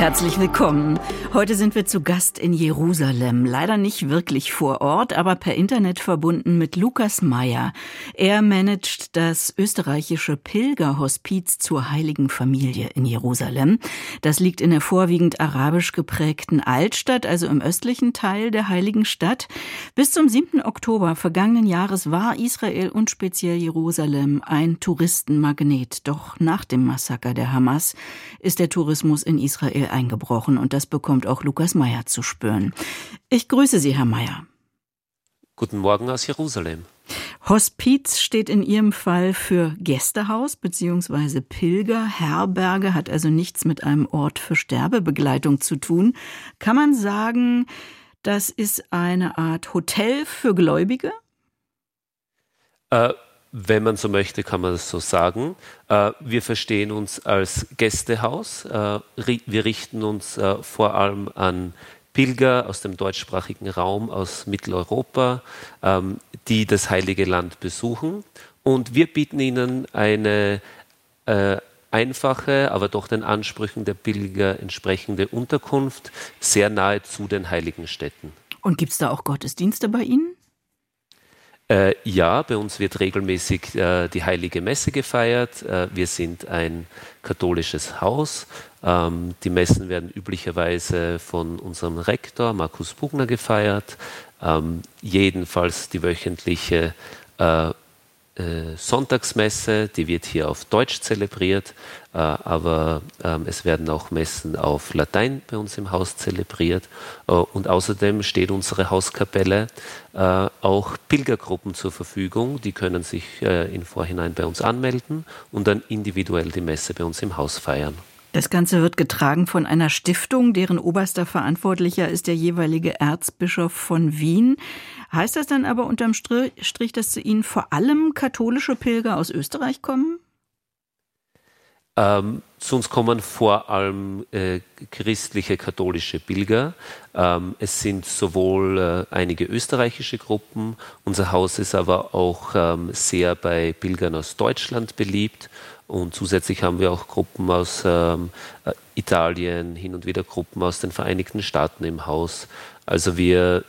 Herzlich willkommen. Heute sind wir zu Gast in Jerusalem. Leider nicht wirklich vor Ort, aber per Internet verbunden mit Lukas Meyer. Er managt das österreichische Pilgerhospiz zur Heiligen Familie in Jerusalem. Das liegt in der vorwiegend arabisch geprägten Altstadt, also im östlichen Teil der Heiligen Stadt. Bis zum 7. Oktober vergangenen Jahres war Israel und speziell Jerusalem ein Touristenmagnet. Doch nach dem Massaker der Hamas ist der Tourismus in Israel eingebrochen und das bekommt auch Lukas Meyer zu spüren. Ich grüße Sie, Herr Meyer. Guten Morgen aus Jerusalem. Hospiz steht in Ihrem Fall für Gästehaus bzw. Pilger, Herberge, hat also nichts mit einem Ort für Sterbebegleitung zu tun. Kann man sagen, das ist eine Art Hotel für Gläubige? Äh, wenn man so möchte, kann man das so sagen. Äh, wir verstehen uns als Gästehaus. Äh, wir richten uns äh, vor allem an Pilger aus dem deutschsprachigen Raum, aus Mitteleuropa, ähm, die das Heilige Land besuchen. Und wir bieten ihnen eine einfache, aber doch den Ansprüchen der Pilger entsprechende Unterkunft sehr nahe zu den heiligen Städten. Und gibt es da auch Gottesdienste bei Ihnen? Äh, ja, bei uns wird regelmäßig äh, die Heilige Messe gefeiert. Äh, wir sind ein katholisches Haus. Ähm, die Messen werden üblicherweise von unserem Rektor Markus Bugner gefeiert. Ähm, jedenfalls die wöchentliche äh, Sonntagsmesse, die wird hier auf Deutsch zelebriert, äh, aber ähm, es werden auch Messen auf Latein bei uns im Haus zelebriert. Äh, und außerdem steht unsere Hauskapelle äh, auch Pilgergruppen zur Verfügung. Die können sich äh, im Vorhinein bei uns anmelden und dann individuell die Messe bei uns im Haus feiern. Das Ganze wird getragen von einer Stiftung, deren oberster Verantwortlicher ist der jeweilige Erzbischof von Wien. Heißt das dann aber unterm Strich, dass zu Ihnen vor allem katholische Pilger aus Österreich kommen? Ähm, zu uns kommen vor allem äh, christliche katholische Pilger. Ähm, es sind sowohl äh, einige österreichische Gruppen, unser Haus ist aber auch ähm, sehr bei Pilgern aus Deutschland beliebt und zusätzlich haben wir auch Gruppen aus ähm, äh, Italien, hin und wieder Gruppen aus den Vereinigten Staaten im Haus. Also wir,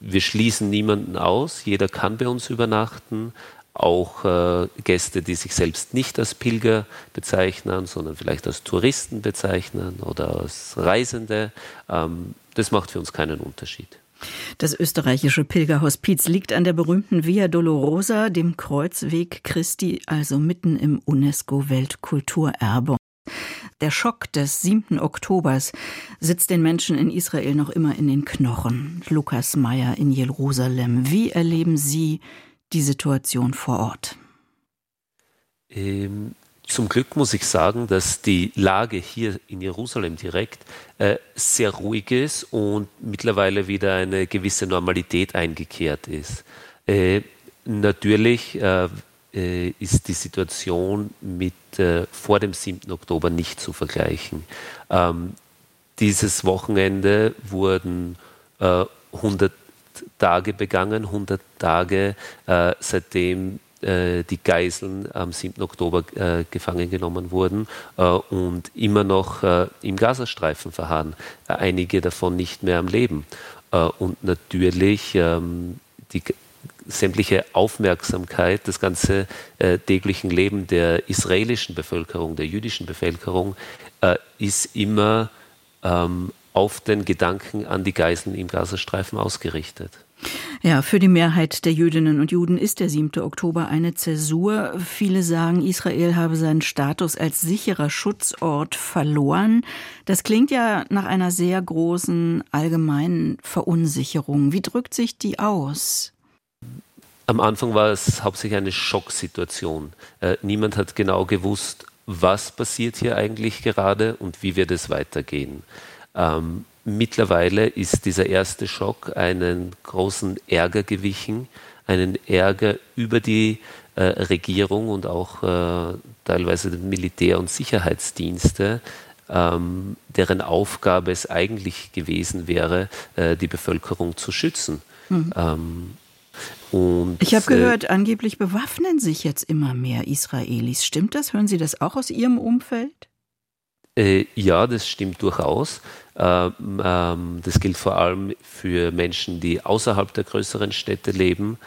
wir schließen niemanden aus, jeder kann bei uns übernachten. Auch äh, Gäste, die sich selbst nicht als Pilger bezeichnen, sondern vielleicht als Touristen bezeichnen oder als Reisende. Ähm, das macht für uns keinen Unterschied. Das österreichische Pilgerhospiz liegt an der berühmten Via Dolorosa, dem Kreuzweg Christi, also mitten im UNESCO-Weltkulturerbe. Der Schock des 7. Oktobers sitzt den Menschen in Israel noch immer in den Knochen. Lukas Meyer in Jerusalem. Wie erleben Sie die Situation vor Ort? Ähm, zum Glück muss ich sagen, dass die Lage hier in Jerusalem direkt äh, sehr ruhig ist und mittlerweile wieder eine gewisse Normalität eingekehrt ist. Äh, natürlich äh, äh ist die Situation mit äh, vor dem 7. Oktober nicht zu vergleichen. Ähm, dieses Wochenende wurden 100 äh, Tage begangen, 100 Tage seitdem die Geiseln am 7. Oktober äh, gefangen genommen wurden äh, und immer noch äh, im Gazastreifen verharren, äh, einige davon nicht mehr am Leben. Äh, und natürlich ähm, die sämtliche Aufmerksamkeit, das ganze täglichen Leben der israelischen Bevölkerung, der jüdischen Bevölkerung, ist immer ähm, auf den Gedanken an die Geiseln im Gazastreifen ausgerichtet. Ja, für die Mehrheit der Jüdinnen und Juden ist der 7. Oktober eine Zäsur. Viele sagen, Israel habe seinen Status als sicherer Schutzort verloren. Das klingt ja nach einer sehr großen allgemeinen Verunsicherung. Wie drückt sich die aus? Am Anfang war es hauptsächlich eine Schocksituation. Äh, niemand hat genau gewusst, was passiert hier eigentlich gerade und wie wird es weitergehen. Ähm, mittlerweile ist dieser erste Schock einen großen Ärger gewichen, einen Ärger über die äh, Regierung und auch äh, teilweise den Militär- und Sicherheitsdienste, ähm, deren Aufgabe es eigentlich gewesen wäre, äh, die Bevölkerung zu schützen. Mhm. Ähm, Und, ich habe gehört, äh, angeblich bewaffnen sich jetzt immer mehr Israelis. Stimmt das? Hören Sie das auch aus Ihrem Umfeld? Äh, ja, das stimmt durchaus. Ähm, ähm, das gilt vor allem für Menschen, die außerhalb der größeren Städte leben,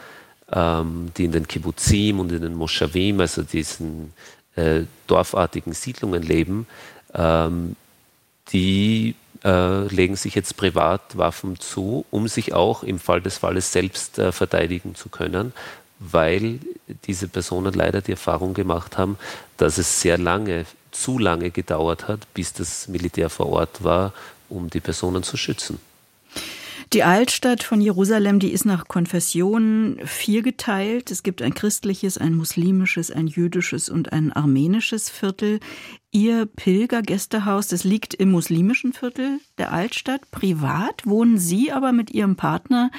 ähm, die in den Kibbuzim und in den Moschawim, also diesen äh, dorfartigen Siedlungen leben. Ähm, die äh, legen sich jetzt privat Waffen zu, um sich auch im Fall des Falles selbst äh, verteidigen zu können, weil diese Personen leider die Erfahrung gemacht haben, dass es sehr lange, zu lange gedauert hat, bis das Militär vor Ort war, um die Personen zu schützen. Die Altstadt von Jerusalem, die ist nach Konfessionen viergeteilt. Es gibt ein christliches, ein muslimisches, ein jüdisches und ein armenisches Viertel. Ihr Pilgergästehaus, das liegt im muslimischen Viertel der Altstadt. Privat wohnen Sie aber mit Ihrem Partner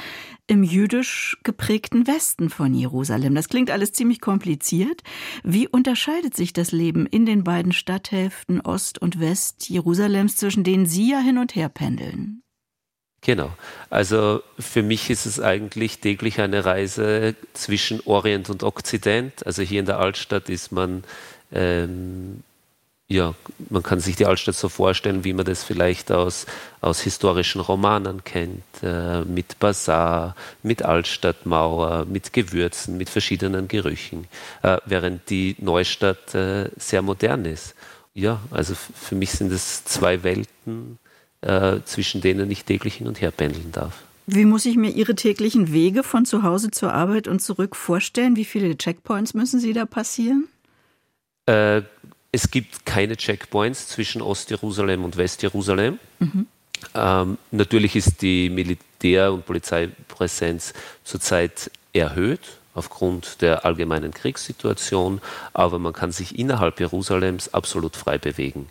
im jüdisch geprägten Westen von Jerusalem. Das klingt alles ziemlich kompliziert. Wie unterscheidet sich das Leben in den beiden Stadthälften Ost und West Jerusalems, zwischen denen Sie ja hin und her pendeln? Genau. Also für mich ist es eigentlich täglich eine Reise zwischen Orient und Okzident. Also hier in der Altstadt ist man, ähm, ja, man kann sich die Altstadt so vorstellen, wie man das vielleicht aus, aus historischen Romanen kennt, äh, mit Bazar, mit Altstadtmauer, mit Gewürzen, mit verschiedenen Gerüchen, äh, während die Neustadt äh, sehr modern ist. Ja, also für mich sind es zwei Welten äh, zwischen denen ich täglich hin und her pendeln darf. Wie muss ich mir Ihre täglichen Wege von zu Hause zur Arbeit und zurück vorstellen? Wie viele Checkpoints müssen Sie da passieren? Es gibt keine Checkpoints zwischen Ostjerusalem und Westjerusalem. Mhm. Ähm, natürlich ist die Militär- und Polizeipräsenz zurzeit erhöht aufgrund der allgemeinen Kriegssituation, aber man kann sich innerhalb Jerusalems absolut frei bewegen.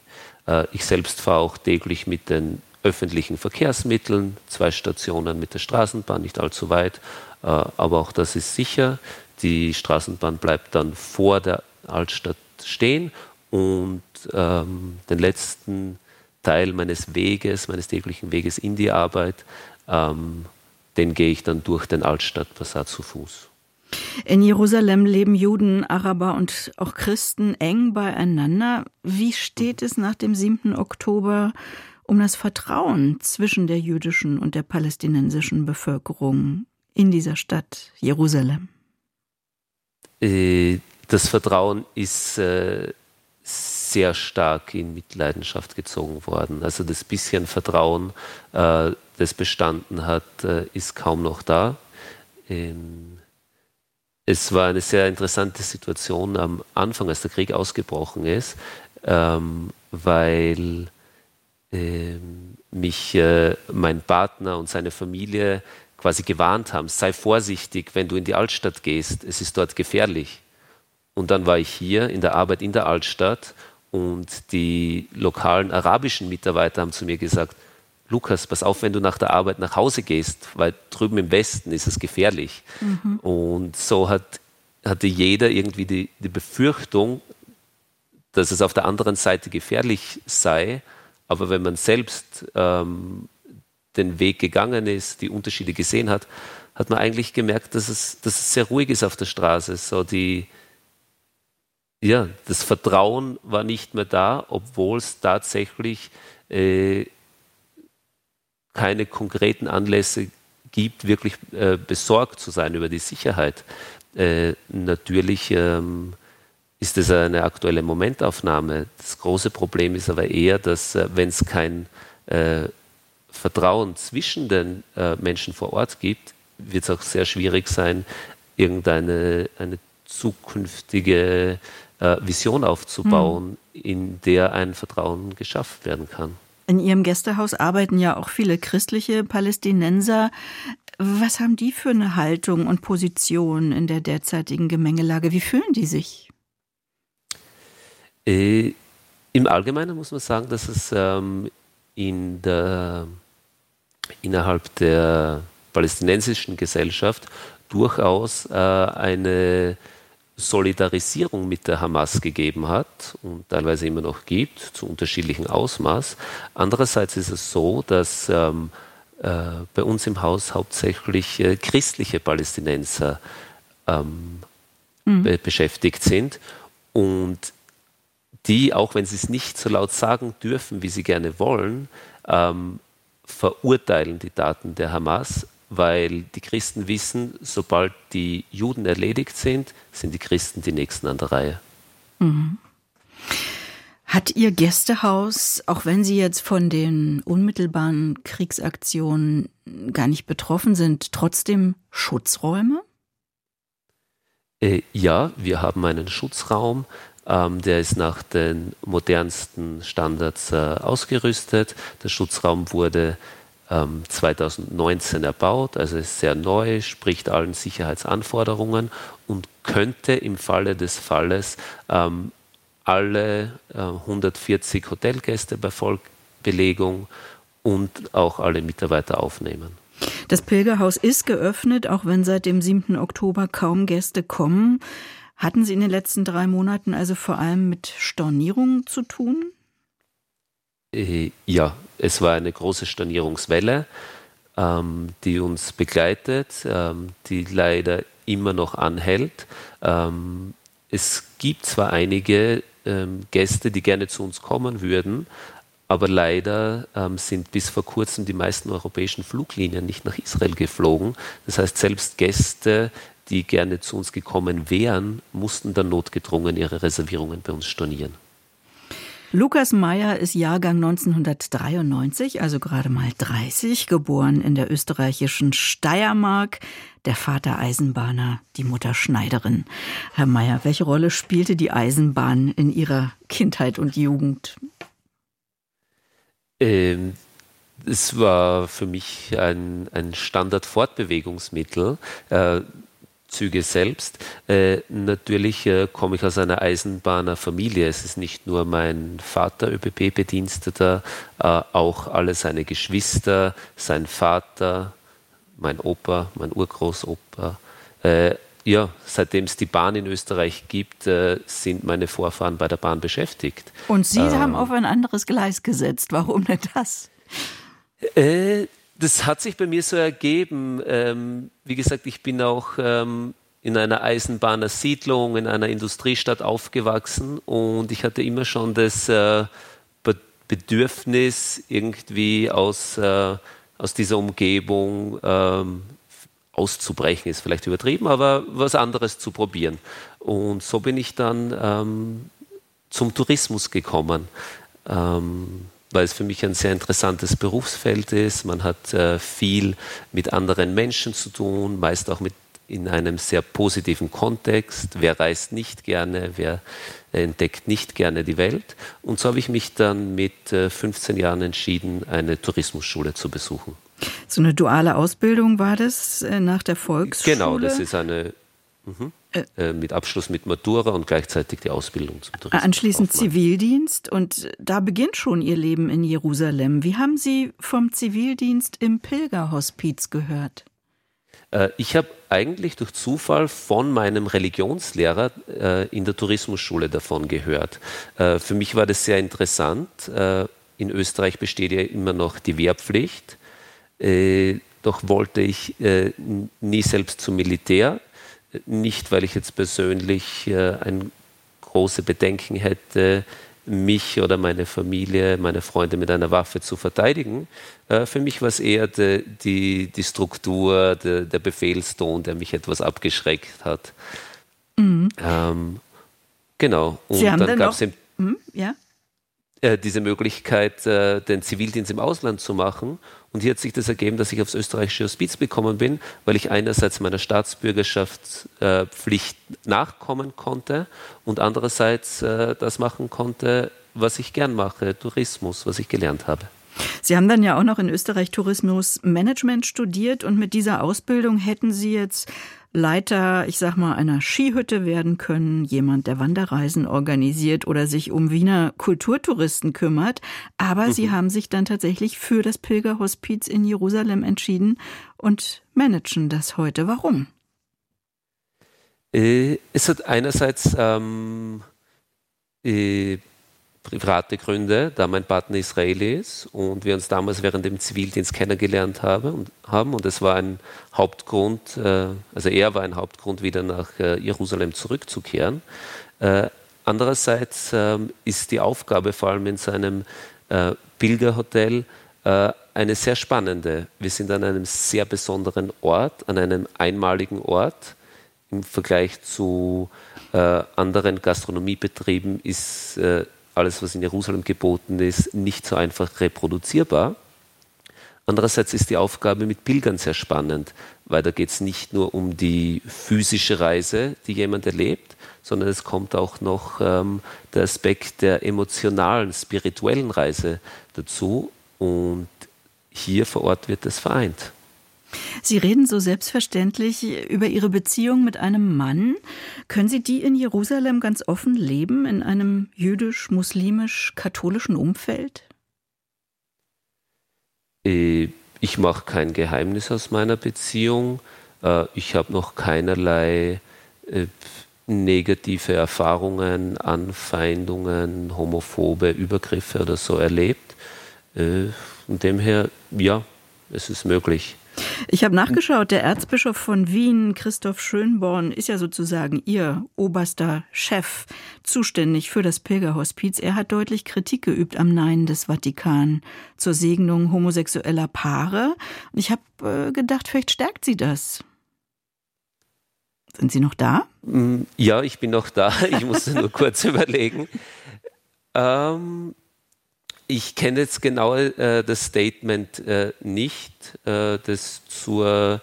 Äh, ich selbst fahre auch täglich mit den öffentlichen Verkehrsmitteln, zwei Stationen mit der Straßenbahn, nicht allzu weit, äh, aber auch das ist sicher. Die Straßenbahn bleibt dann vor der Altstadt stehen und ähm, den letzten Teil meines Weges, meines täglichen Weges in die Arbeit, ähm, den gehe ich dann durch den Altstadtbasar zu Fuß. In Jerusalem leben Juden, Araber und auch Christen eng beieinander. Wie steht es nach dem 7. Oktober um das Vertrauen zwischen der jüdischen und der palästinensischen Bevölkerung in dieser Stadt Jerusalem? Äh, das Vertrauen ist äh, sehr stark in Mitleidenschaft gezogen worden. Also das bisschen Vertrauen, äh, das bestanden hat, ist kaum noch da. Ähm, es war eine sehr interessante Situation am Anfang, als der Krieg ausgebrochen ist, ähm, weil ähm, mich äh, mein Partner und seine Familie quasi gewarnt haben, sei vorsichtig, wenn du in die Altstadt gehst, es ist dort gefährlich. Und dann war ich hier in der Arbeit in der Altstadt und die lokalen arabischen Mitarbeiter haben zu mir gesagt, Lukas, pass auf, wenn du nach der Arbeit nach Hause gehst, weil drüben im Westen ist es gefährlich. Mhm. Und so hat, hatte jeder irgendwie die, die Befürchtung, dass es auf der anderen Seite gefährlich sei. Aber wenn man selbst ähm, den Weg gegangen ist, die Unterschiede gesehen hat, hat man eigentlich gemerkt, dass es, dass es sehr ruhig ist auf der Straße. So die, ja, das Vertrauen war nicht mehr da, obwohl es tatsächlich äh, keine konkreten Anlässe gibt, wirklich äh, besorgt zu sein über die Sicherheit. Äh, natürlich ähm, ist es eine aktuelle Momentaufnahme. Das große Problem ist aber eher, dass äh, wenn es kein äh, Vertrauen zwischen den äh, Menschen vor Ort gibt, wird es auch sehr schwierig sein, irgendeine eine zukünftige äh, Vision aufzubauen, mhm. in der ein Vertrauen geschafft werden kann. In Ihrem Gästehaus arbeiten ja auch viele christliche Palästinenser. Was haben die für eine Haltung und Position in der derzeitigen Gemengelage? Wie fühlen die sich? Äh, Im Allgemeinen muss man sagen, dass es ähm, in der, innerhalb der palästinensischen Gesellschaft durchaus äh, eine Solidarisierung mit der Hamas gegeben hat und teilweise immer noch gibt, zu unterschiedlichem Ausmaß. Andererseits ist es so, dass ähm, äh, bei uns im Haus hauptsächlich äh, christliche Palästinenser ähm, mhm. be beschäftigt sind und die, auch wenn sie es nicht so laut sagen dürfen, wie sie gerne wollen, ähm, verurteilen die Taten der Hamas, weil die Christen wissen, sobald die Juden erledigt sind, sind die Christen die Nächsten an der Reihe. Mhm. Hat Ihr Gästehaus, auch wenn Sie jetzt von den unmittelbaren Kriegsaktionen gar nicht betroffen sind, trotzdem Schutzräume? Äh, ja, wir haben einen Schutzraum, ähm, der ist nach den modernsten Standards äh, ausgerüstet. Der Schutzraum wurde ähm, 2019 erbaut, also ist sehr neu, spricht allen Sicherheitsanforderungen und könnte im Falle des Falles ähm, alle äh, 140 Hotelgäste bei Vollbelegung und auch alle Mitarbeiter aufnehmen. Das Pilgerhaus ist geöffnet, auch wenn seit dem 7. Oktober kaum Gäste kommen. Hatten Sie in den letzten drei Monaten also vor allem mit Stornierungen zu tun? Äh, ja, es war eine große Stornierungswelle, ähm, die uns begleitet, ähm, die leider immer noch anhält. Ähm, es gibt zwar einige ähm, Gäste, die gerne zu uns kommen würden, aber leider ähm, sind bis vor kurzem die meisten europäischen Fluglinien nicht nach Israel geflogen. Das heißt, selbst Gäste, die gerne zu uns gekommen wären, mussten dann notgedrungen ihre Reservierungen bei uns stornieren. Lukas Meyer ist Jahrgang 1993, also gerade mal 30, geboren in der österreichischen Steiermark. Der Vater Eisenbahner, die Mutter Schneiderin. Herr Meyer, welche Rolle spielte die Eisenbahn in Ihrer Kindheit und Jugend? Ähm, es war für mich ein, ein Standard-Fortbewegungsmittel. Äh, Züge selbst. Äh, natürlich äh, komme ich aus einer Eisenbahnerfamilie. Es ist nicht nur mein Vater ÖBB-Bediensteter, äh, auch alle seine Geschwister, sein Vater, mein Opa, mein Urgroßopa. Äh, ja, seitdem es die Bahn in Österreich gibt, äh, sind meine Vorfahren bei der Bahn beschäftigt. Und Sie haben ähm, auf ein anderes Gleis gesetzt. Warum denn das? Äh, das hat sich bei mir so ergeben. Ähm, wie gesagt, ich bin auch ähm, in einer Eisenbahnersiedlung, in einer Industriestadt aufgewachsen und ich hatte immer schon das äh, Bedürfnis, irgendwie aus, äh, aus dieser Umgebung ähm, auszubrechen, ist vielleicht übertrieben, aber was anderes zu probieren. Und so bin ich dann ähm, zum Tourismus gekommen. Ähm, weil es für mich ein sehr interessantes Berufsfeld ist. Man hat äh, viel mit anderen Menschen zu tun, meist auch mit in einem sehr positiven Kontext. Wer reist nicht gerne, wer entdeckt nicht gerne die Welt. Und so habe ich mich dann mit äh, 15 Jahren entschieden, eine Tourismusschule zu besuchen. So eine duale Ausbildung war das äh, nach der Volksschule? Genau, das ist eine Mhm. Äh, mit Abschluss mit Matura und gleichzeitig die Ausbildung zum Tourismus. Anschließend Zivildienst und da beginnt schon Ihr Leben in Jerusalem. Wie haben Sie vom Zivildienst im Pilgerhospiz gehört? Äh, ich habe eigentlich durch Zufall von meinem Religionslehrer äh, in der Tourismusschule davon gehört. Äh, für mich war das sehr interessant. Äh, in Österreich besteht ja immer noch die Wehrpflicht. Äh, doch wollte ich nie selbst zum Militär nicht, weil ich jetzt persönlich äh, ein große Bedenken hätte, mich oder meine Familie, meine Freunde mit einer Waffe zu verteidigen. Äh, für mich war es eher de, die, die Struktur, de, der Befehlston, der mich etwas abgeschreckt hat. Mhm. Ähm, genau. Und Sie haben dann gab es mhm, ja? Äh, diese Möglichkeit, äh, den Zivildienst im Ausland zu machen. Und hier hat sich das ergeben, dass ich aufs österreichische Hospiz bekommen bin, weil ich einerseits meiner Staatsbürgerschaftspflicht äh, nachkommen konnte und andererseits äh, das machen konnte, was ich gern mache, Tourismus, was ich gelernt habe. Sie haben dann ja auch noch in Österreich Tourismusmanagement studiert und mit dieser Ausbildung hätten Sie jetzt Leiter, ich sag mal, einer Skihütte werden können, jemand, der Wanderreisen organisiert oder sich um Wiener Kulturtouristen kümmert. Aber mhm. sie haben sich dann tatsächlich für das Pilgerhospiz in Jerusalem entschieden und managen das heute. Warum? Äh, es hat einerseits ähm, äh, private Gründe, da mein Partner Israeli ist und wir uns damals während dem Zivildienst kennengelernt haben und, haben. und es war ein Hauptgrund, äh, also er war ein Hauptgrund, wieder nach äh, Jerusalem zurückzukehren. Äh, andererseits ähm, ist die Aufgabe vor allem in seinem äh, Pilgerhotel äh, eine sehr spannende. Wir sind an einem sehr besonderen Ort, an einem einmaligen Ort. Im Vergleich zu äh, anderen Gastronomiebetrieben ist alles, was in Jerusalem geboten ist, nicht so einfach reproduzierbar. Andererseits ist die Aufgabe mit Pilgern sehr spannend, weil da geht es nicht nur um die physische Reise, die jemand erlebt, sondern es kommt auch noch ähm, der Aspekt der emotionalen, spirituellen Reise dazu. Und hier vor Ort wird das vereint. Sie reden so selbstverständlich über Ihre Beziehung mit einem Mann. Können Sie die in Jerusalem ganz offen leben, in einem jüdisch-muslimisch-katholischen Umfeld? Äh, ich mache kein Geheimnis aus meiner Beziehung. Äh, ich habe noch keinerlei äh, negative Erfahrungen, Anfeindungen, homophobe Übergriffe oder so erlebt. Von dem her, ja, es ist möglich. Ich habe nachgeschaut, der Erzbischof von Wien, Christoph Schönborn, ist ja sozusagen Ihr oberster Chef, zuständig für das Pilgerhospiz. Er hat deutlich Kritik geübt am Nein des Vatikan zur Segnung homosexueller Paare. Ich habe äh, gedacht, vielleicht stärkt sie das. Sind Sie noch da? Mm, ja, ich bin noch da. Ich musste nur kurz überlegen. Ähm, ich kenne jetzt genau äh, das Statement äh, nicht, äh, das, zur,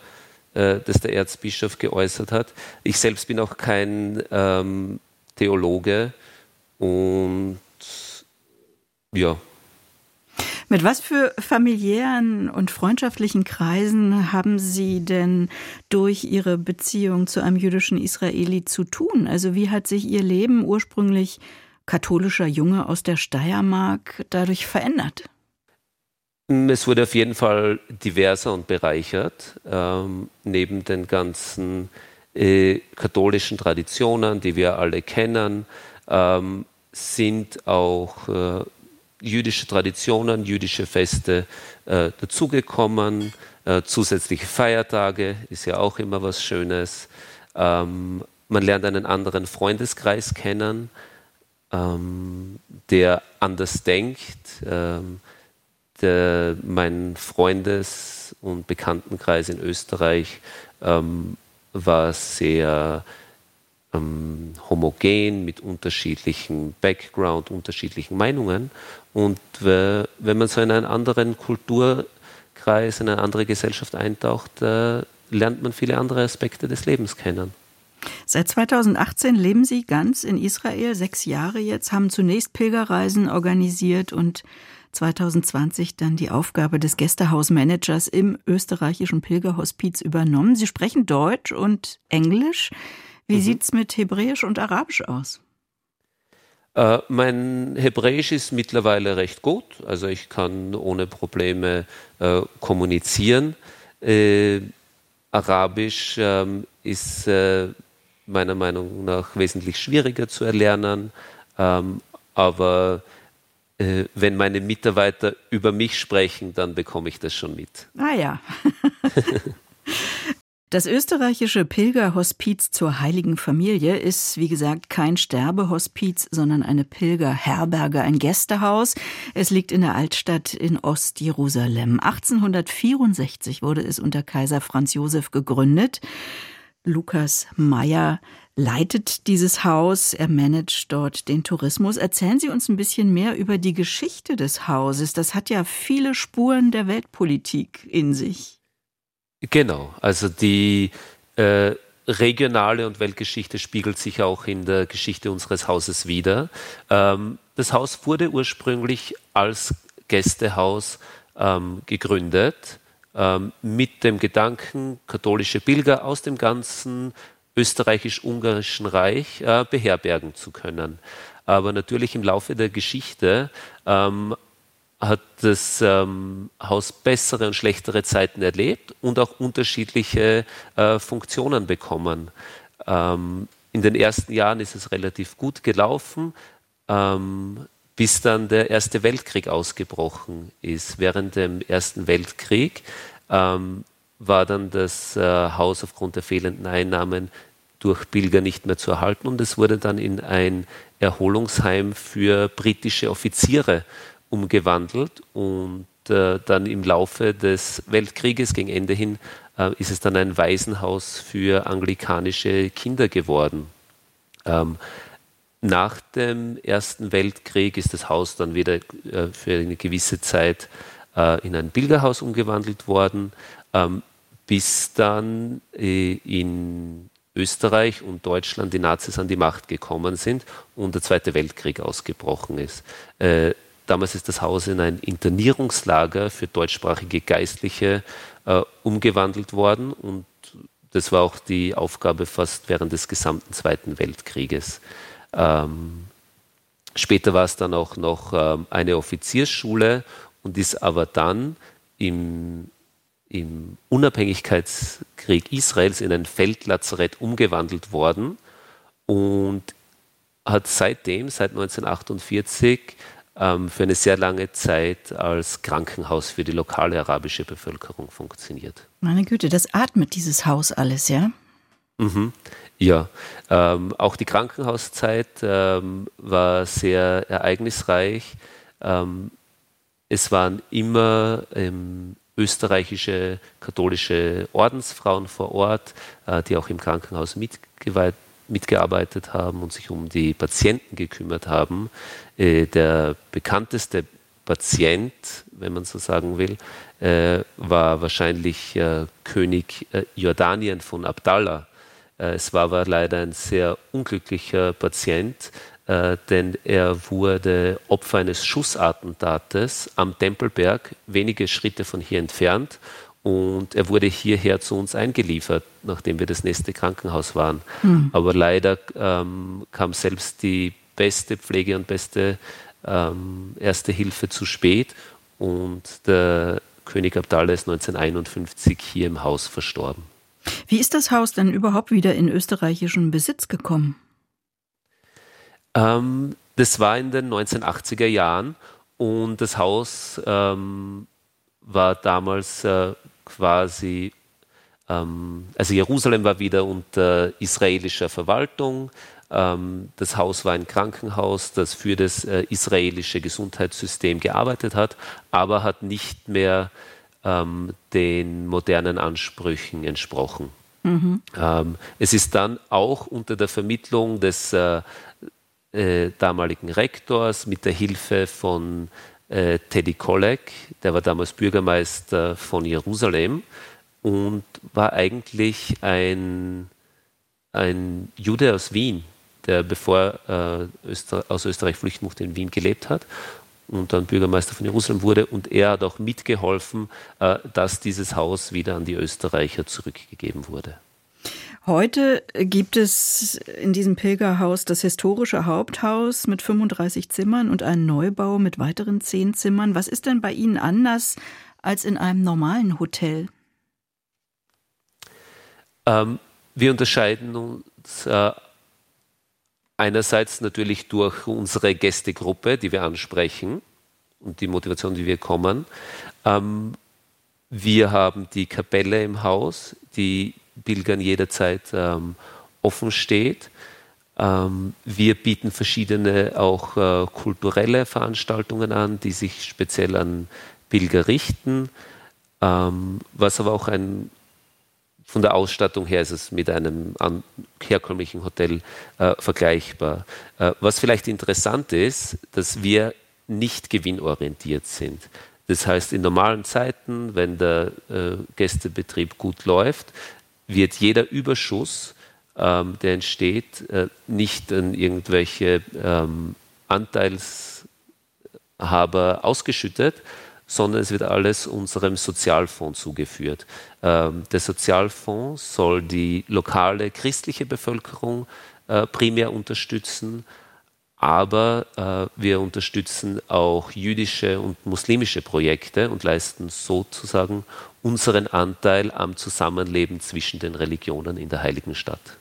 äh, das der Erzbischof geäußert hat. Ich selbst bin auch kein ähm, Theologe und ja. Mit was für familiären und freundschaftlichen Kreisen haben Sie denn durch Ihre Beziehung zu einem jüdischen Israeli zu tun? Also wie hat sich Ihr Leben ursprünglich katholischer Junge aus der Steiermark dadurch verändert? Es wurde auf jeden Fall diverser und bereichert. Ähm, neben den ganzen äh, katholischen Traditionen, die wir alle kennen, ähm, sind auch äh, jüdische Traditionen, jüdische Feste äh, dazugekommen. Äh, zusätzliche Feiertage ist ja auch immer was Schönes. Ähm, man lernt einen anderen Freundeskreis kennen ähm, der anders denkt. Ähm, der, mein Freundes- und Bekanntenkreis in Österreich ähm, war sehr ähm, homogen mit unterschiedlichen Background, unterschiedlichen Meinungen. Und äh, wenn man so in einen anderen Kulturkreis, in eine andere Gesellschaft eintaucht, äh, lernt man viele andere Aspekte des Lebens kennen. Seit 2018 leben Sie ganz in Israel, sechs Jahre jetzt, haben zunächst Pilgerreisen organisiert und 2020 dann die Aufgabe des Gästehausmanagers im österreichischen Pilgerhospiz übernommen. Sie sprechen Deutsch und Englisch. Wie mhm. sieht es mit Hebräisch und Arabisch aus? Äh, mein Hebräisch ist mittlerweile recht gut, also ich kann ohne Probleme äh, kommunizieren. Äh, Arabisch ähm, ist äh, meiner Meinung nach wesentlich schwieriger zu erlernen. Ähm, aber äh, wenn meine Mitarbeiter über mich sprechen, dann bekomme ich das schon mit. Ah ja. Das österreichische Pilgerhospiz zur Heiligen Familie ist, wie gesagt, kein Sterbehospiz, sondern eine Pilgerherberge, ein Gästehaus. Es liegt in der Altstadt in Ostjerusalem. 1864 wurde es unter Kaiser Franz Josef gegründet. Lukas Meyer leitet dieses Haus, er managt dort den Tourismus. Erzählen Sie uns ein bisschen mehr über die Geschichte des Hauses. Das hat ja viele Spuren der Weltpolitik in sich. Genau, also die äh, regionale und Weltgeschichte spiegelt sich auch in der Geschichte unseres Hauses wider. Ähm, das Haus wurde ursprünglich als Gästehaus ähm, gegründet mit dem Gedanken, katholische Pilger aus dem ganzen österreichisch-ungarischen Reich äh, beherbergen zu können. Aber natürlich im Laufe der Geschichte ähm, hat das ähm, Haus bessere und schlechtere Zeiten erlebt und auch unterschiedliche äh, Funktionen bekommen. Ähm, in den ersten Jahren ist es relativ gut gelaufen. Bis dann der Erste Weltkrieg ausgebrochen ist. Während dem Ersten Weltkrieg ähm, war dann das äh, Haus aufgrund der fehlenden Einnahmen durch Pilger nicht mehr zu erhalten und es wurde dann in ein Erholungsheim für britische Offiziere umgewandelt und äh, dann im Laufe des Weltkrieges gegen Ende hin äh, ist es dann ein Waisenhaus für anglikanische Kinder geworden. Ähm, nach dem Ersten Weltkrieg ist das Haus dann wieder äh, für eine gewisse Zeit äh, in ein Pilgerhaus umgewandelt worden, ähm, bis dann äh, in Österreich und Deutschland die Nazis an die Macht gekommen sind und der Zweite Weltkrieg ausgebrochen ist. Damals ist das Haus in ein Internierungslager für deutschsprachige Geistliche umgewandelt worden und das war auch die Aufgabe fast während des gesamten Zweiten Weltkrieges. Ähm, später war es dann auch noch ähm, eine Offiziersschule und ist aber dann im, im Unabhängigkeitskrieg Israels in ein Feldlazarett umgewandelt worden und hat seitdem, seit 1948, ähm, für eine sehr lange Zeit als Krankenhaus für die lokale arabische Bevölkerung funktioniert. Meine Güte, das atmet dieses Haus alles, ja? Mhm. Ja, ähm, auch die Krankenhauszeit ähm, war sehr ereignisreich. Ähm, es waren immer ähm, österreichische katholische Ordensfrauen vor Ort, äh, die auch im Krankenhaus mitgearbeitet haben und sich um die Patienten gekümmert haben. Äh, der bekannteste Patient, wenn man so sagen will, äh, war wahrscheinlich äh, König Jordanien von Abdallah es war aber leider ein sehr unglücklicher Patient, äh, denn er wurde Opfer eines Schussattentates am Tempelberg, wenige Schritte von hier entfernt. Und er wurde hierher zu uns eingeliefert, nachdem wir das nächste Krankenhaus waren. Mhm. Aber leider ähm, kam selbst die beste Pflege und beste ähm, Erste Hilfe zu spät. Und der König Abdallah ist 1951 hier im Haus verstorben. Wie ist das Haus denn überhaupt wieder in österreichischen Besitz gekommen? Ähm, das war in den 1980er Jahren und das Haus ähm, war damals äh, quasi, ähm, also Jerusalem war wieder unter israelischer Verwaltung. Ähm, das Haus war ein Krankenhaus, das für das äh, israelische Gesundheitssystem gearbeitet hat, aber hat nicht mehr ähm, den modernen Ansprüchen entsprochen. Mhm. Ähm, es ist dann auch unter der Vermittlung des äh, äh, damaligen Rektors mit der Hilfe von äh, Teddy Kollek, der war damals Bürgermeister von Jerusalem und war eigentlich ein, ein Jude aus Wien, der bevor äh, Öster aus Österreich flüchten musste, in Wien gelebt hat und dann Bürgermeister von Jerusalem wurde. Und er hat auch mitgeholfen, äh, dass dieses Haus wieder an die Österreicher zurückgegeben wurde. Heute gibt es in diesem Pilgerhaus das historische Haupthaus mit 35 Zimmern und einen Neubau mit weiteren zehn Zimmern. Was ist denn bei Ihnen anders als in einem normalen Hotel? Ähm, wir unterscheiden uns äh, Einerseits natürlich durch unsere Gästegruppe, die wir ansprechen und die Motivation, die wir kommen. Ähm, wir haben die Kapelle im Haus, die Pilgern jederzeit ähm, offen steht. Ähm, wir bieten verschiedene auch äh, kulturelle Veranstaltungen an, die sich speziell an Pilger richten, ähm, was aber auch ein von der Ausstattung her ist es mit einem herkömmlichen Hotel äh, vergleichbar. Äh, was vielleicht interessant ist, dass wir nicht gewinnorientiert sind. Das heißt, in normalen Zeiten, wenn der äh, Gästebetrieb gut läuft, wird jeder Überschuss, ähm, der entsteht, äh, nicht an irgendwelche ähm, Anteilshaber ausgeschüttet, sondern es wird alles unserem Sozialfonds zugeführt. Ähm, der Sozialfonds soll die lokale christliche Bevölkerung äh, primär unterstützen, aber äh, wir unterstützen auch jüdische und muslimische Projekte und leisten sozusagen unseren Anteil am Zusammenleben zwischen den Religionen in der Heiligen Stadt.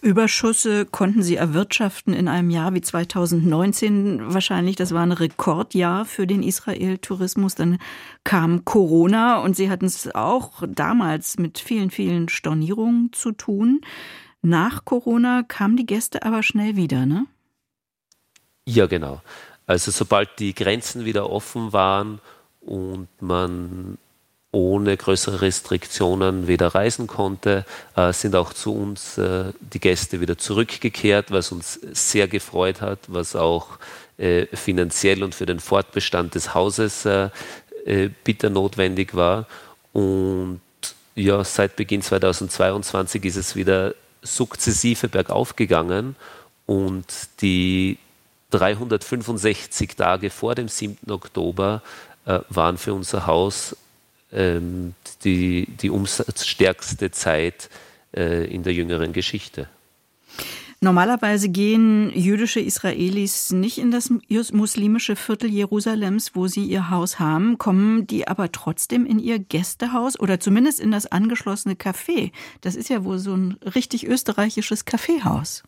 Überschüsse konnten Sie erwirtschaften in einem Jahr wie 2019 wahrscheinlich. Das war ein Rekordjahr für den Israel-Tourismus. Dann kam Corona und Sie hatten es auch damals mit vielen, vielen Stornierungen zu tun. Nach Corona kamen die Gäste aber schnell wieder, ne? Ja, genau. Also sobald die Grenzen wieder offen waren und man ohne größere Restriktionen wieder reisen konnte, äh, sind auch zu uns äh, die Gäste wieder zurückgekehrt, was uns sehr gefreut hat, was auch äh, finanziell und für den Fortbestand des Hauses äh, äh, bitter notwendig war. Und ja, seit Beginn 2022 ist es wieder sukzessive bergauf gegangen und die 365 Tage vor dem 7. Oktober äh, waren für unser Haus ähm, die, die umsatzstärkste Zeit äh, in der jüngeren Geschichte. Normalerweise gehen jüdische Israelis nicht in das muslimische Viertel Jerusalems, wo sie ihr Haus haben, kommen die aber trotzdem in ihr Gästehaus oder zumindest in das angeschlossene Café. Das ist ja wohl so ein richtig österreichisches Kaffeehaus.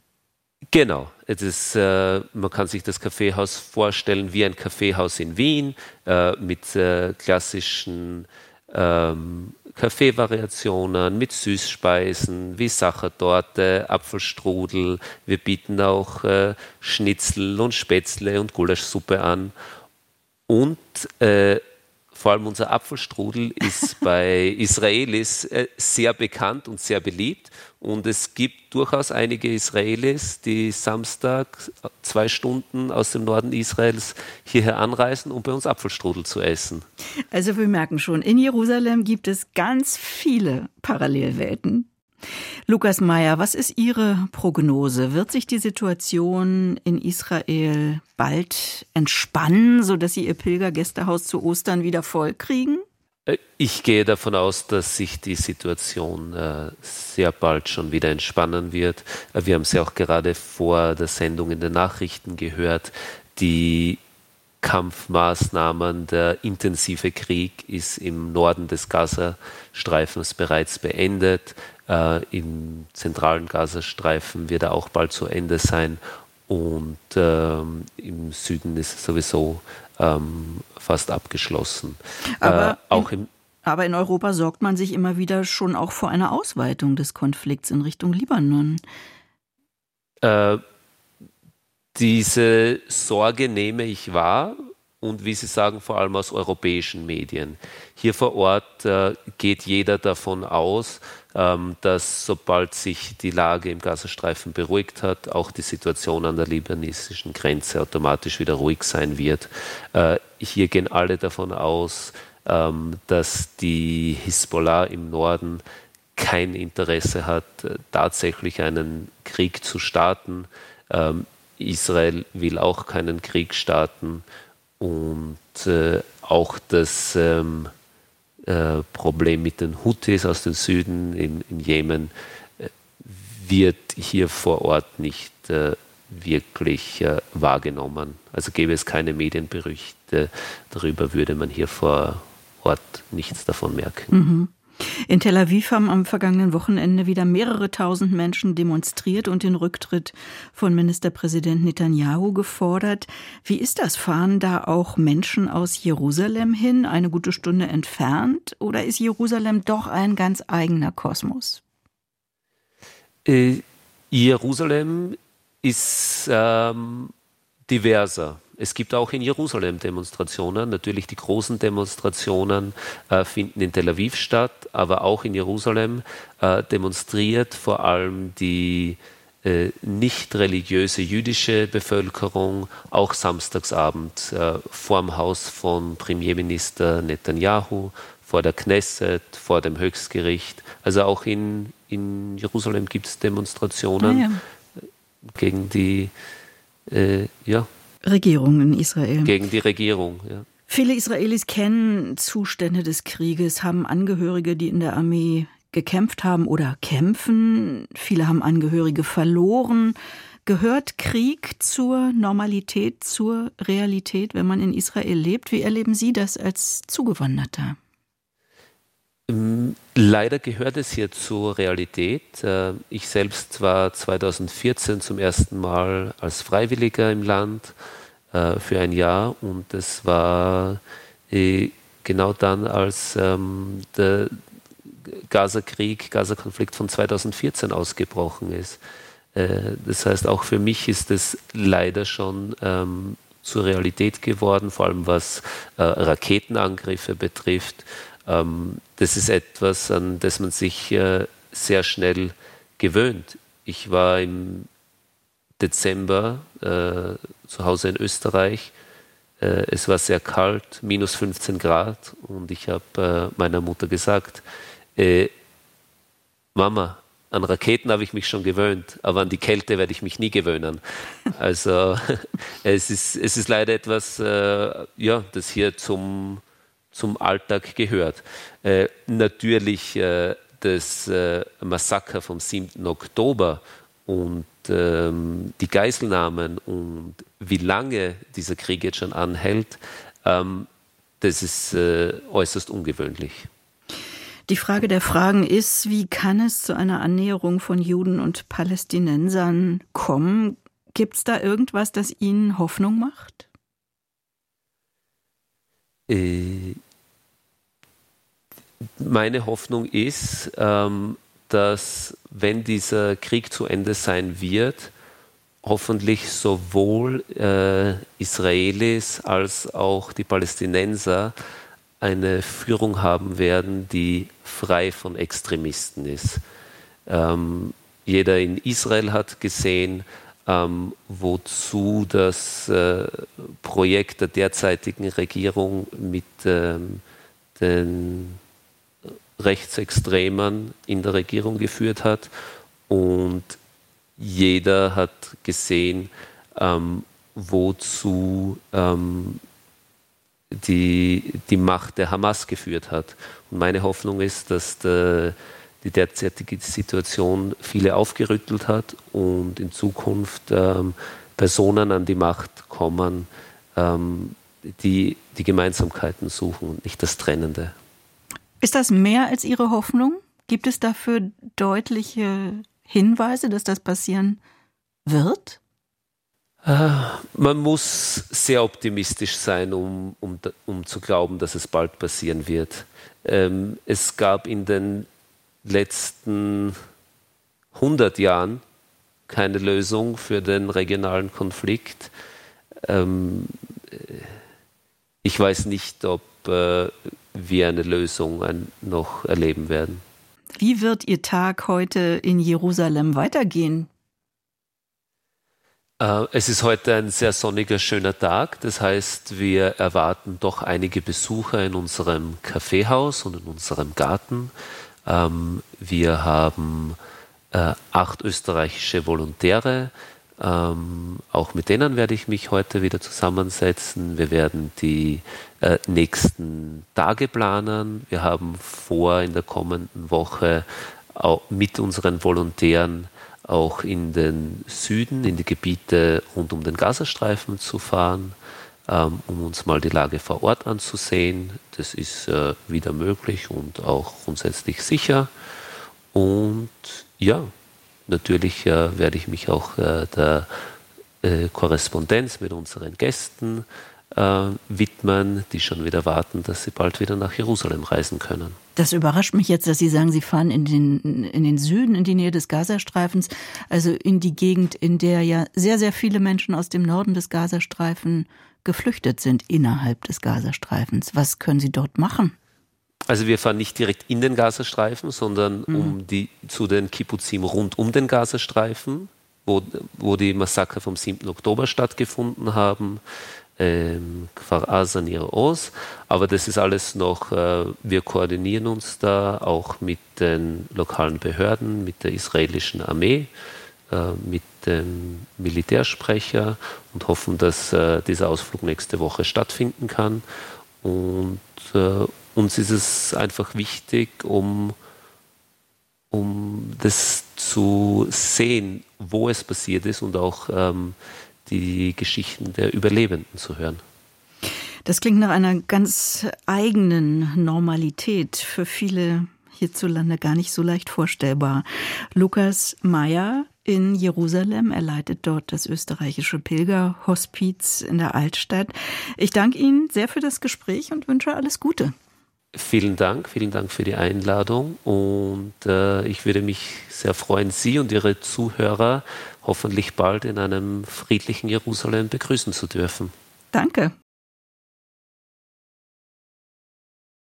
Genau, es ist, äh, man kann sich das Kaffeehaus vorstellen wie ein Kaffeehaus in Wien äh, mit äh, klassischen ähm, Kaffeevariationen mit Süßspeisen wie Sachertorte, Apfelstrudel. Wir bieten auch äh, Schnitzel und Spätzle und Gulaschsuppe an. Und äh, vor allem unser Apfelstrudel ist bei Israelis äh, sehr bekannt und sehr beliebt. Und es gibt durchaus einige Israelis, die Samstag zwei Stunden aus dem Norden Israels hierher anreisen, um bei uns Apfelstrudel zu essen. Also wir merken schon, in Jerusalem gibt es ganz viele Parallelwelten. Lukas Meyer, was ist Ihre Prognose? Wird sich die Situation in Israel bald entspannen, sodass Sie Ihr Pilgergästehaus zu Ostern wieder voll kriegen? Äh, ich gehe davon aus, dass sich die Situation äh, sehr bald schon wieder entspannen wird. Äh, wir haben es ja auch gerade vor der Sendung in den Nachrichten gehört. Die Kampfmaßnahmen, der intensive Krieg ist im Norden des Gazastreifens bereits beendet. Äh, Im zentralen Gazastreifen wird er auch bald zu Ende sein. Und ähm, im Süden ist es sowieso ähm, fast abgeschlossen. Aber, äh, auch in, aber in Europa sorgt man sich immer wieder schon auch vor einer Ausweitung des Konflikts in Richtung Libanon. Äh, diese Sorge nehme ich wahr und wie Sie sagen, vor allem aus europäischen Medien. Hier vor Ort äh, geht jeder davon aus, ähm, dass sobald sich die Lage im Gazastreifen beruhigt hat, auch die Situation an der libanesischen Grenze automatisch wieder ruhig sein wird. Äh, hier gehen alle davon aus, ähm, dass die Hisbollah im Norden kein Interesse hat, äh, tatsächlich einen Krieg zu starten. Ähm, Israel will auch keinen Krieg starten und äh, auch das ähm, äh, Problem mit den Houthis aus dem Süden in, in Jemen äh, wird hier vor Ort nicht äh, wirklich äh, wahrgenommen. Also gäbe es keine Medienberichte darüber, würde man hier vor Ort nichts davon merken. Mhm. In Tel Aviv haben am vergangenen Wochenende wieder mehrere tausend Menschen demonstriert und den Rücktritt von Ministerpräsident Netanyahu gefordert. Wie ist das? Fahren da auch Menschen aus Jerusalem hin, eine gute Stunde entfernt? Oder ist Jerusalem doch ein ganz eigener Kosmos? Äh, Jerusalem ist ähm, diverser. Es gibt auch in Jerusalem Demonstrationen. Natürlich die großen Demonstrationen äh, finden in Tel Aviv statt, aber auch in Jerusalem äh, demonstriert vor allem die äh, nicht religiöse jüdische Bevölkerung auch samstagsabend äh, vor dem Haus von Premierminister Netanyahu, vor der Knesset, vor dem Höchstgericht. Also auch in, in Jerusalem gibt es Demonstrationen ah, ja. gegen die äh, ja, Regierung in Israel. Gegen die Regierung, ja. Viele Israelis kennen Zustände des Krieges, haben Angehörige, die in der Armee gekämpft haben oder kämpfen. Viele haben Angehörige verloren. Gehört Krieg zur Normalität, zur Realität, wenn man in Israel lebt? Wie erleben Sie das als Zugewanderter? Leider gehört es hier zur Realität. Äh, ich selbst war 2014 zum ersten Mal als Freiwilliger im Land äh, für ein Jahr und es war äh, genau dann, als ähm, der Gaza-Krieg, Gaza-Konflikt von 2014 ausgebrochen ist. Das heißt, auch für mich ist es leider schon ähm, zur Realität geworden, vor allem was Raketenangriffe betrifft das ist etwas, an das man sich äh, sehr schnell gewöhnt. Ich war im Dezember äh, zu Hause in Österreich. Äh, es war sehr kalt, minus 15 Grad, und ich habe meiner Mutter gesagt, Mama, an Raketen habe ich mich schon gewöhnt, aber an die Kälte werde ich mich nie gewöhnen. Also es ist, es ist leider etwas, ja, das hier zum zum Alltag gehört. Äh, natürlich äh, das äh, Massaker vom 7. Oktober und ähm, die Geiselnahmen und wie lange dieser Krieg jetzt schon anhält, ähm, das ist äh, äußerst ungewöhnlich. Die Frage der Fragen ist, wie kann es zu einer Annäherung von Juden und Palästinensern kommen? Gibt es da irgendwas, das Ihnen Hoffnung macht? Äh, meine Hoffnung ist, ähm, dass wenn dieser Krieg zu Ende sein wird, hoffentlich sowohl äh, Israelis als auch die Palästinenser eine Führung haben werden, die frei von Extremisten ist. Ähm, jeder in Israel hat gesehen, ähm, wozu das äh, Projekt der derzeitigen Regierung mit ähm, den Rechtsextremen in der Regierung geführt hat. Und jeder hat gesehen, ähm, wozu ähm, die, die Macht der Hamas geführt hat. Und meine Hoffnung ist, dass der, die derzeitige Situation viele aufgerüttelt hat und in Zukunft ähm, Personen an die Macht kommen, ähm, die die Gemeinsamkeiten suchen und nicht das Trennende. Ist das mehr als Ihre Hoffnung? Gibt es dafür deutliche Hinweise, dass das passieren wird? Ah, man muss sehr optimistisch sein, um, um, um zu glauben, dass es bald passieren wird. Ähm, es gab in den letzten 100 Jahren keine Lösung für den regionalen Konflikt. Ähm, ich weiß nicht, ob äh, wir eine Lösung noch erleben werden. Wie wird Ihr Tag heute in Jerusalem weitergehen? Äh, es ist heute ein sehr sonniger, schöner Tag. Das heißt, wir erwarten doch einige Besucher in unserem Kaffeehaus und in unserem Garten. Ähm, wir haben äh, acht österreichische Volontäre. Ähm, auch mit denen werde ich mich heute wieder zusammensetzen. Wir werden die äh, nächsten Tage planen. Wir haben vor, in der kommenden Woche mit unseren Volontären auch in den Süden, in die Gebiete rund um den Gazastreifen zu fahren, ähm, um uns mal die Lage vor Ort anzusehen. Das ist äh, wieder möglich und auch grundsätzlich sicher. Und ja, natürlich äh, werde ich mich auch äh, der äh, Korrespondenz mit unseren Gästen äh, widmen, die schon wieder warten, dass sie bald wieder nach Jerusalem reisen können. Das überrascht mich jetzt, dass Sie sagen, Sie fahren in den, in den Süden, in die Nähe des Gazastreifens, also in die Gegend, in der ja sehr, sehr viele Menschen aus dem Norden des Gazastreifen geflüchtet sind innerhalb des Gazastreifens. Was können Sie dort machen? Also wir fahren nicht direkt in den Gazastreifen, sondern mhm. um die, zu den Kibbuzim rund um den Gazastreifen, wo, wo die Massaker vom 7. Oktober stattgefunden haben ähm, Kfar Aza Nir Oz. Aber das ist alles noch, äh, wir koordinieren uns da auch mit den lokalen Behörden, mit der israelischen Armee, äh, mit dem Militärsprecher und hoffen, dass äh, dieser Ausflug nächste Woche stattfinden kann. Und äh, uns ist es einfach wichtig, um, um das zu sehen, wo es passiert ist und auch ähm, die Geschichten der Überlebenden zu hören. Das klingt nach einer ganz eigenen Normalität, für viele hierzulande gar nicht so leicht vorstellbar. Lukas Meyer in Jerusalem. Er leitet dort das österreichische Pilgerhospiz in der Altstadt. Ich danke Ihnen sehr für das Gespräch und wünsche alles Gute. Vielen Dank, vielen Dank für die Einladung und äh, ich würde mich sehr freuen, Sie und Ihre Zuhörer hoffentlich bald in einem friedlichen Jerusalem begrüßen zu dürfen. Danke.